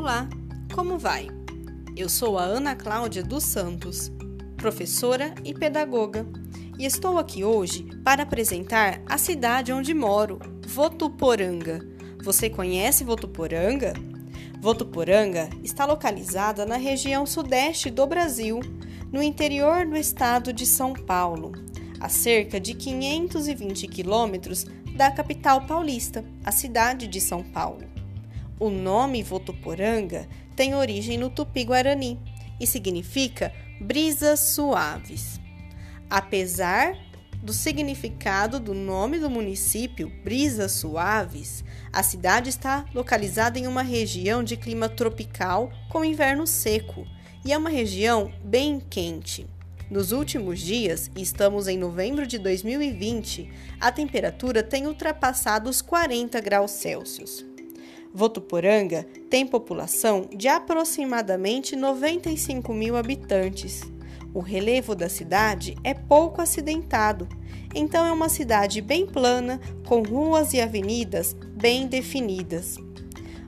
Olá, como vai? Eu sou a Ana Cláudia dos Santos, professora e pedagoga, e estou aqui hoje para apresentar a cidade onde moro, Votuporanga. Você conhece Votuporanga? Votuporanga está localizada na região sudeste do Brasil, no interior do estado de São Paulo, a cerca de 520 quilômetros da capital paulista, a cidade de São Paulo. O nome Votuporanga tem origem no tupi-guarani e significa brisas suaves. Apesar do significado do nome do município, Brisas Suaves, a cidade está localizada em uma região de clima tropical com inverno seco e é uma região bem quente. Nos últimos dias, estamos em novembro de 2020, a temperatura tem ultrapassado os 40 graus Celsius. Votuporanga tem população de aproximadamente 95 mil habitantes. O relevo da cidade é pouco acidentado, então é uma cidade bem plana, com ruas e avenidas bem definidas.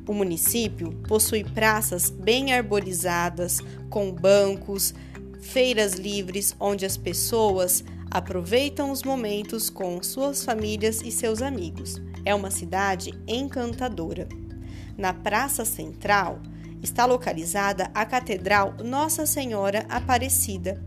O município possui praças bem arborizadas, com bancos, feiras livres onde as pessoas aproveitam os momentos com suas famílias e seus amigos. É uma cidade encantadora. Na Praça Central está localizada a Catedral Nossa Senhora Aparecida.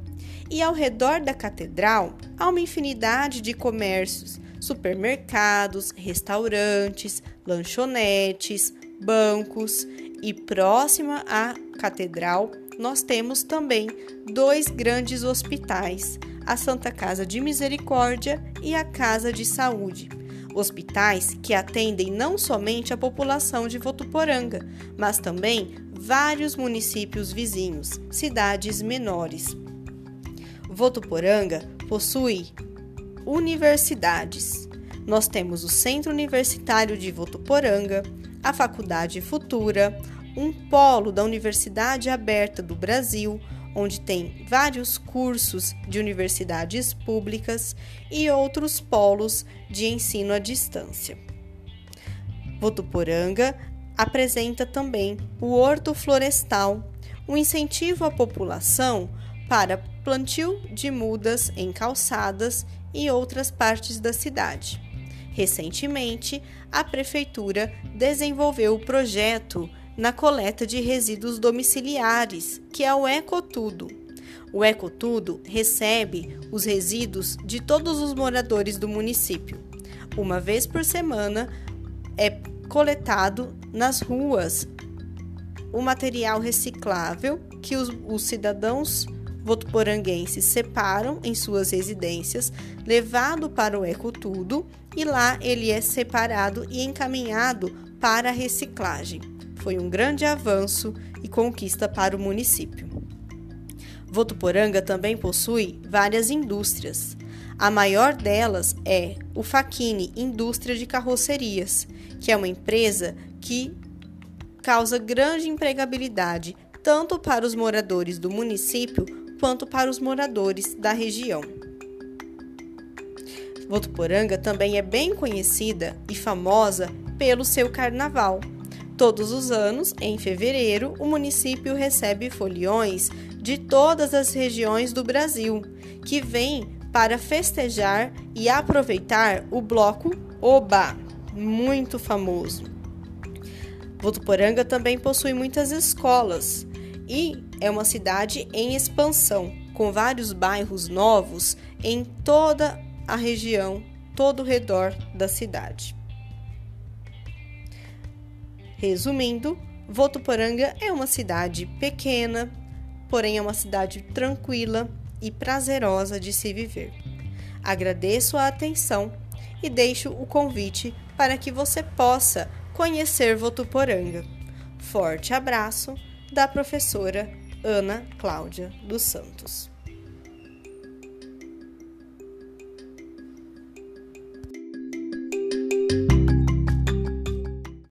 E ao redor da catedral há uma infinidade de comércios, supermercados, restaurantes, lanchonetes, bancos e próxima à catedral nós temos também dois grandes hospitais, a Santa Casa de Misericórdia e a Casa de Saúde Hospitais que atendem não somente a população de Votuporanga, mas também vários municípios vizinhos, cidades menores. Votuporanga possui universidades. Nós temos o Centro Universitário de Votuporanga, a Faculdade Futura, um polo da Universidade Aberta do Brasil, onde tem vários cursos de universidades públicas e outros polos de ensino à distância. Votuporanga apresenta também o Horto Florestal, um incentivo à população para plantio de mudas em calçadas e outras partes da cidade. Recentemente, a Prefeitura desenvolveu o projeto na coleta de resíduos domiciliares, que é o Ecotudo. O Ecotudo recebe os resíduos de todos os moradores do município. Uma vez por semana é coletado nas ruas o material reciclável que os, os cidadãos votuporanguenses separam em suas residências, levado para o Ecotudo e lá ele é separado e encaminhado para a reciclagem foi um grande avanço e conquista para o município. Votuporanga também possui várias indústrias. A maior delas é o Faquini Indústria de Carrocerias, que é uma empresa que causa grande empregabilidade tanto para os moradores do município quanto para os moradores da região. Votuporanga também é bem conhecida e famosa pelo seu carnaval, Todos os anos, em fevereiro, o município recebe foliões de todas as regiões do Brasil, que vêm para festejar e aproveitar o bloco Oba, muito famoso. Votuporanga também possui muitas escolas e é uma cidade em expansão, com vários bairros novos em toda a região, todo o redor da cidade. Resumindo, Votuporanga é uma cidade pequena, porém é uma cidade tranquila e prazerosa de se viver. Agradeço a atenção e deixo o convite para que você possa conhecer Votuporanga. Forte abraço da professora Ana Cláudia dos Santos.